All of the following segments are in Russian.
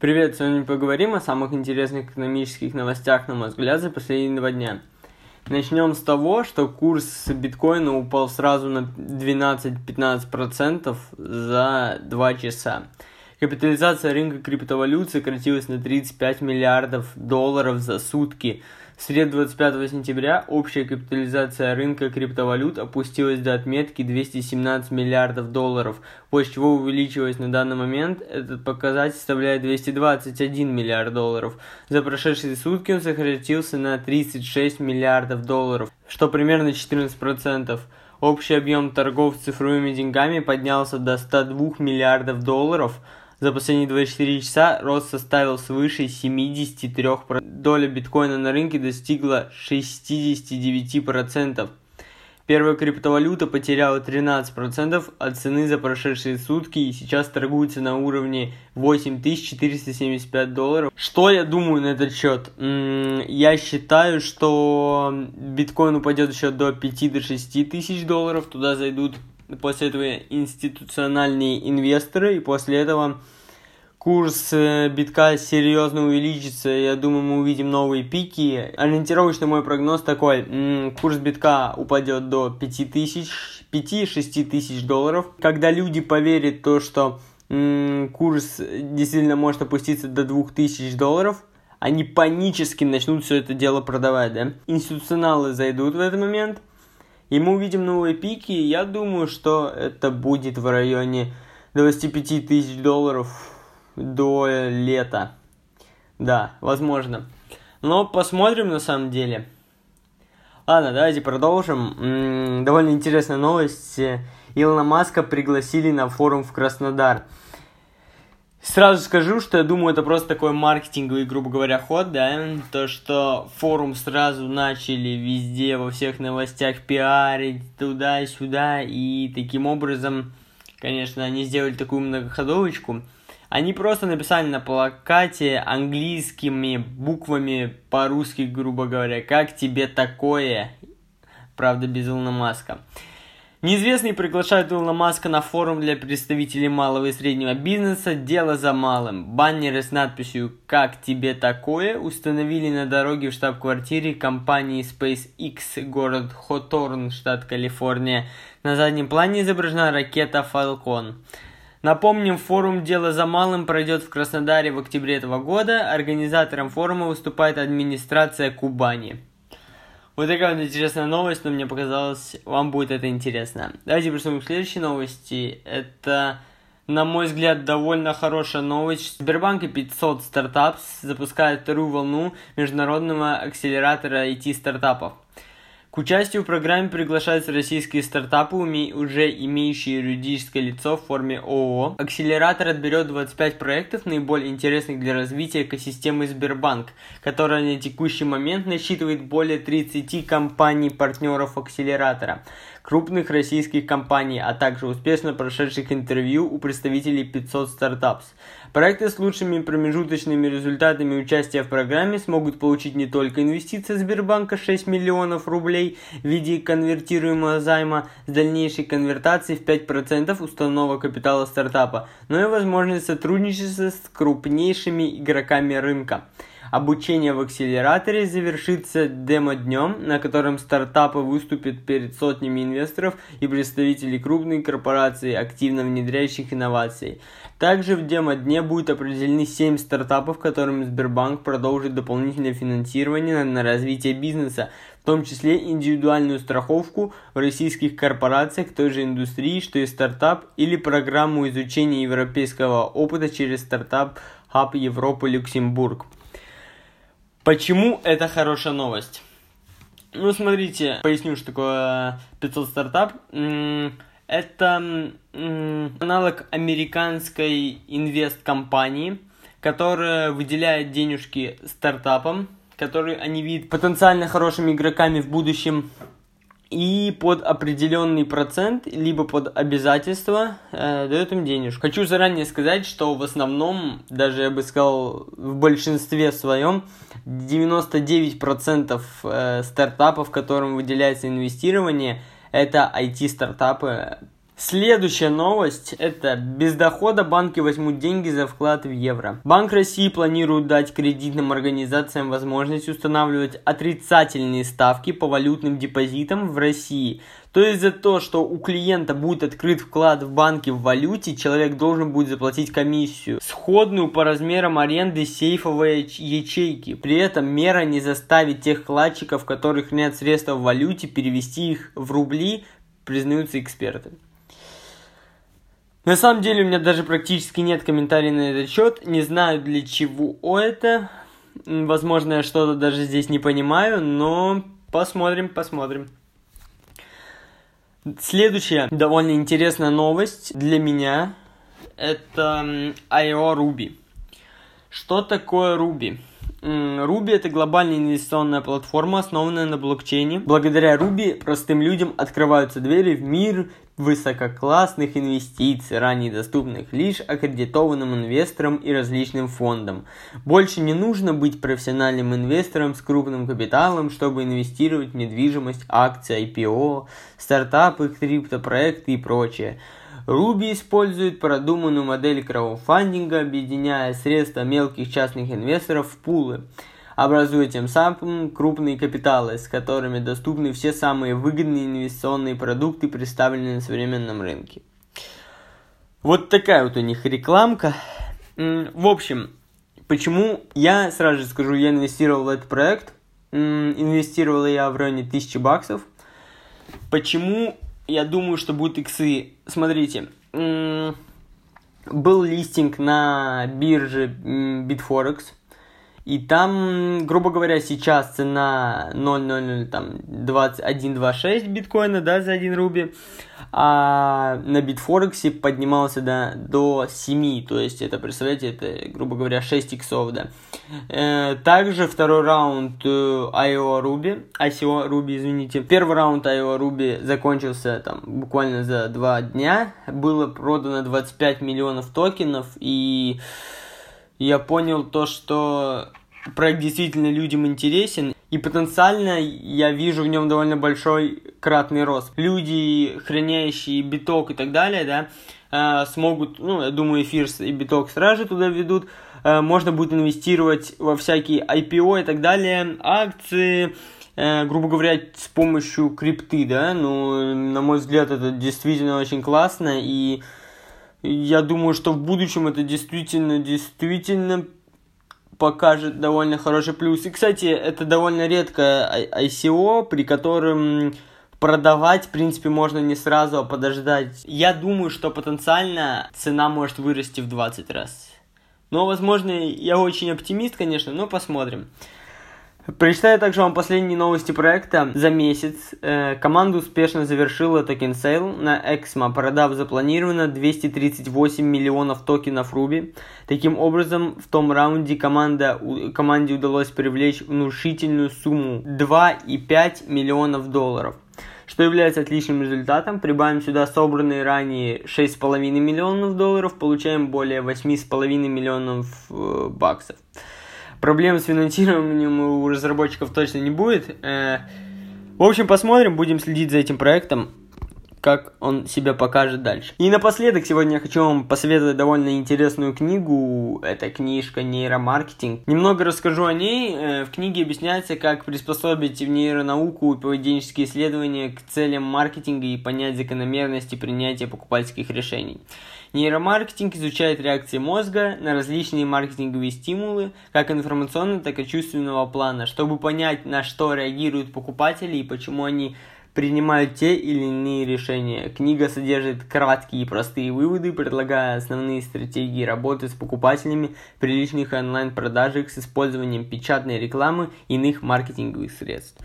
Привет, сегодня поговорим о самых интересных экономических новостях, на мой взгляд, за последние два дня. Начнем с того, что курс биткоина упал сразу на 12-15% за 2 часа. Капитализация рынка криптовалют сократилась на 35 миллиардов долларов за сутки – в среду 25 сентября общая капитализация рынка криптовалют опустилась до отметки 217 миллиардов долларов, после чего увеличилась на данный момент. Этот показатель составляет 221 миллиард долларов. За прошедшие сутки он сократился на 36 миллиардов долларов, что примерно 14%. Общий объем торгов цифровыми деньгами поднялся до 102 миллиардов долларов – за последние 24 часа рост составил свыше 73%. Доля биткоина на рынке достигла 69%. Первая криптовалюта потеряла 13% от цены за прошедшие сутки и сейчас торгуется на уровне 8475 долларов. Что я думаю на этот счет? Я считаю, что биткоин упадет еще до 5-6 тысяч долларов. Туда зайдут после этого институциональные инвесторы, и после этого курс э, битка серьезно увеличится, я думаю, мы увидим новые пики. Ориентировочный мой прогноз такой, курс битка упадет до 5000, 5-6 тысяч долларов. Когда люди поверят то, что курс действительно может опуститься до 2000 долларов, они панически начнут все это дело продавать, да. Институционалы зайдут в этот момент, и мы увидим новые пики. Я думаю, что это будет в районе 25 тысяч долларов до лета. Да, возможно. Но посмотрим на самом деле. Ладно, давайте продолжим. М-м, довольно интересная новость. Илона Маска пригласили на форум в Краснодар. Сразу скажу, что я думаю, это просто такой маркетинговый, грубо говоря, ход, да, то, что форум сразу начали везде, во всех новостях пиарить туда-сюда, и таким образом, конечно, они сделали такую многоходовочку. Они просто написали на плакате английскими буквами по-русски, грубо говоря, как тебе такое, правда, без Илона Маска. Неизвестный приглашает Илона Маска на форум для представителей малого и среднего бизнеса «Дело за малым». Баннеры с надписью «Как тебе такое» установили на дороге в штаб-квартире компании SpaceX, город Хоторн, штат Калифорния. На заднем плане изображена ракета Falcon. Напомним, форум «Дело за малым» пройдет в Краснодаре в октябре этого года. Организатором форума выступает администрация Кубани. Вот такая вот интересная новость, но мне показалось, вам будет это интересно. Давайте приступим к следующей новости. Это, на мой взгляд, довольно хорошая новость. Сбербанк и 500 стартапов запускают вторую волну международного акселератора IT-стартапов. Участию в программе приглашаются российские стартапы, уже имеющие юридическое лицо в форме ООО. Акселератор отберет 25 проектов, наиболее интересных для развития экосистемы Сбербанк, которая на текущий момент насчитывает более 30 компаний-партнеров акселератора крупных российских компаний, а также успешно прошедших интервью у представителей 500 стартапс. Проекты с лучшими промежуточными результатами участия в программе смогут получить не только инвестиции Сбербанка 6 миллионов рублей в виде конвертируемого займа с дальнейшей конвертацией в 5% уставного капитала стартапа, но и возможность сотрудничества с крупнейшими игроками рынка. Обучение в акселераторе завершится демо-днем, на котором стартапы выступят перед сотнями инвесторов и представителей крупной корпорации, активно внедряющих инновации. Также в демо-дне будет определены 7 стартапов, которым Сбербанк продолжит дополнительное финансирование на развитие бизнеса, в том числе индивидуальную страховку в российских корпорациях той же индустрии, что и стартап, или программу изучения европейского опыта через стартап Hub Европа Люксембург. Почему это хорошая новость? Ну, смотрите, поясню, что такое 500 стартап. Это аналог американской инвест-компании, которая выделяет денежки стартапам, которые они видят потенциально хорошими игроками в будущем и под определенный процент, либо под обязательство э, дает им денежку. Хочу заранее сказать, что в основном, даже я бы сказал, в большинстве своем, 99% э, стартапов, которым выделяется инвестирование, это IT-стартапы, Следующая новость – это без дохода банки возьмут деньги за вклад в евро. Банк России планирует дать кредитным организациям возможность устанавливать отрицательные ставки по валютным депозитам в России. То есть за то, что у клиента будет открыт вклад в банке в валюте, человек должен будет заплатить комиссию, сходную по размерам аренды сейфовой ячейки. При этом мера не заставит тех вкладчиков, которых нет средств в валюте, перевести их в рубли, признаются эксперты. На самом деле у меня даже практически нет комментариев на этот счет. Не знаю для чего это. Возможно, я что-то даже здесь не понимаю, но посмотрим, посмотрим. Следующая довольно интересная новость для меня это IO Ruby. Что такое Ruby? Ruby это глобальная инвестиционная платформа, основанная на блокчейне. Благодаря Ruby простым людям открываются двери в мир высококлассных инвестиций, ранее доступных лишь аккредитованным инвесторам и различным фондам. Больше не нужно быть профессиональным инвестором с крупным капиталом, чтобы инвестировать в недвижимость, акции, IPO, стартапы, криптопроекты и прочее. Ruby использует продуманную модель краудфандинга, объединяя средства мелких частных инвесторов в пулы – образуя тем самым крупные капиталы, с которыми доступны все самые выгодные инвестиционные продукты, представленные на современном рынке. Вот такая вот у них рекламка. В общем, почему я сразу же скажу, я инвестировал в этот проект. Инвестировал я в районе 1000 баксов. Почему я думаю, что будут иксы? Смотрите, был листинг на бирже Bitforex – и там, грубо говоря, сейчас цена 0,00, там, 21,26 биткоина, да, за 1 рубль. А на битфорексе поднимался до, до 7, то есть это, представляете, это, грубо говоря, 6 иксов, да. Э, также второй раунд IO Ruby, ICO Ruby, извините. Первый раунд IO Ruby закончился там буквально за 2 дня. Было продано 25 миллионов токенов, и я понял то, что проект действительно людям интересен, и потенциально я вижу в нем довольно большой кратный рост. Люди, хранящие биток и так далее, да, э, смогут, ну, я думаю, эфир и биток сразу же туда ведут, э, можно будет инвестировать во всякие IPO и так далее, акции, э, грубо говоря, с помощью крипты, да, ну, на мой взгляд, это действительно очень классно, и я думаю, что в будущем это действительно, действительно покажет довольно хороший плюс. И, кстати, это довольно редкое ICO, при котором продавать, в принципе, можно не сразу, а подождать. Я думаю, что потенциально цена может вырасти в 20 раз. Но, возможно, я очень оптимист, конечно, но посмотрим. Прочитаю также вам последние новости проекта за месяц. Э, команда успешно завершила token sale на Exmo, продав запланированно 238 миллионов токенов ROOBEE. Таким образом, в том раунде команда, команде удалось привлечь внушительную сумму 2,5 миллионов долларов что является отличным результатом. Прибавим сюда собранные ранее 6,5 миллионов долларов, получаем более 8,5 миллионов э, баксов. Проблем с финансированием у разработчиков точно не будет. Э, в общем, посмотрим, будем следить за этим проектом как он себя покажет дальше. И напоследок, сегодня я хочу вам посоветовать довольно интересную книгу. Это книжка «Нейромаркетинг». Немного расскажу о ней. Э, в книге объясняется, как приспособить в нейронауку поведенческие исследования к целям маркетинга и понять закономерности принятия покупательских решений. Нейромаркетинг изучает реакции мозга на различные маркетинговые стимулы, как информационного, так и чувственного плана, чтобы понять, на что реагируют покупатели и почему они принимают те или иные решения. Книга содержит краткие и простые выводы, предлагая основные стратегии работы с покупателями при личных онлайн-продажах с использованием печатной рекламы и иных маркетинговых средств.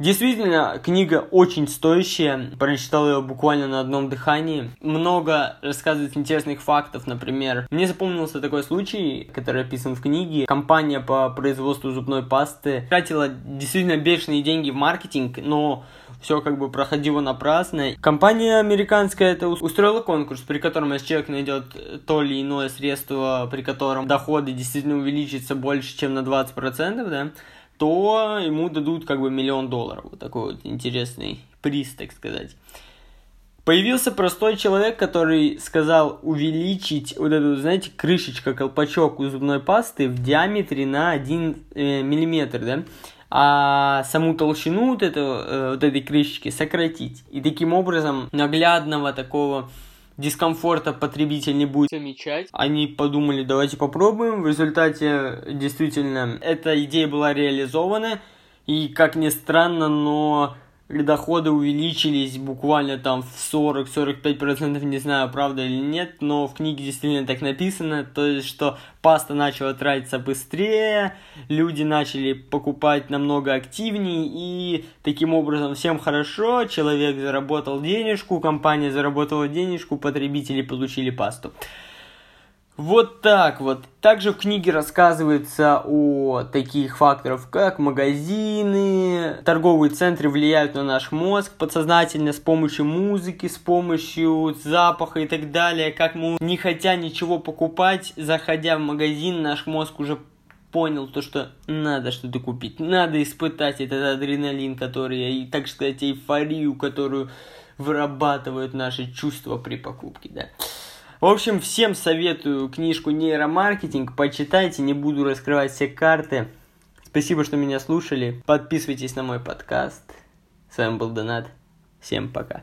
Действительно, книга очень стоящая. Прочитал ее буквально на одном дыхании. Много рассказывает интересных фактов, например. Мне запомнился такой случай, который описан в книге. Компания по производству зубной пасты тратила действительно бешеные деньги в маркетинг, но все как бы проходило напрасно. Компания американская это устроила конкурс, при котором если человек найдет то или иное средство, при котором доходы действительно увеличатся больше, чем на 20%, да, то ему дадут как бы миллион долларов. Вот такой вот интересный приз, так сказать. Появился простой человек, который сказал увеличить вот эту, знаете, крышечка, колпачок у зубной пасты в диаметре на 1 э, миллиметр, да? а саму толщину вот, этого, э, вот этой крышечки сократить. И таким образом наглядного такого дискомфорта потребитель не будет замечать. Они подумали, давайте попробуем. В результате действительно эта идея была реализована. И как ни странно, но доходы увеличились буквально там в 40-45%, не знаю, правда или нет, но в книге действительно так написано, то есть, что паста начала тратиться быстрее, люди начали покупать намного активнее, и таким образом всем хорошо, человек заработал денежку, компания заработала денежку, потребители получили пасту. Вот так вот. Также в книге рассказывается о таких факторах, как магазины, торговые центры влияют на наш мозг подсознательно с помощью музыки, с помощью запаха и так далее. Как мы, не хотя ничего покупать, заходя в магазин, наш мозг уже понял то, что надо что-то купить, надо испытать этот адреналин, который, и так сказать, эйфорию, которую вырабатывают наши чувства при покупке, да. В общем, всем советую книжку «Нейромаркетинг». Почитайте, не буду раскрывать все карты. Спасибо, что меня слушали. Подписывайтесь на мой подкаст. С вами был Донат. Всем пока.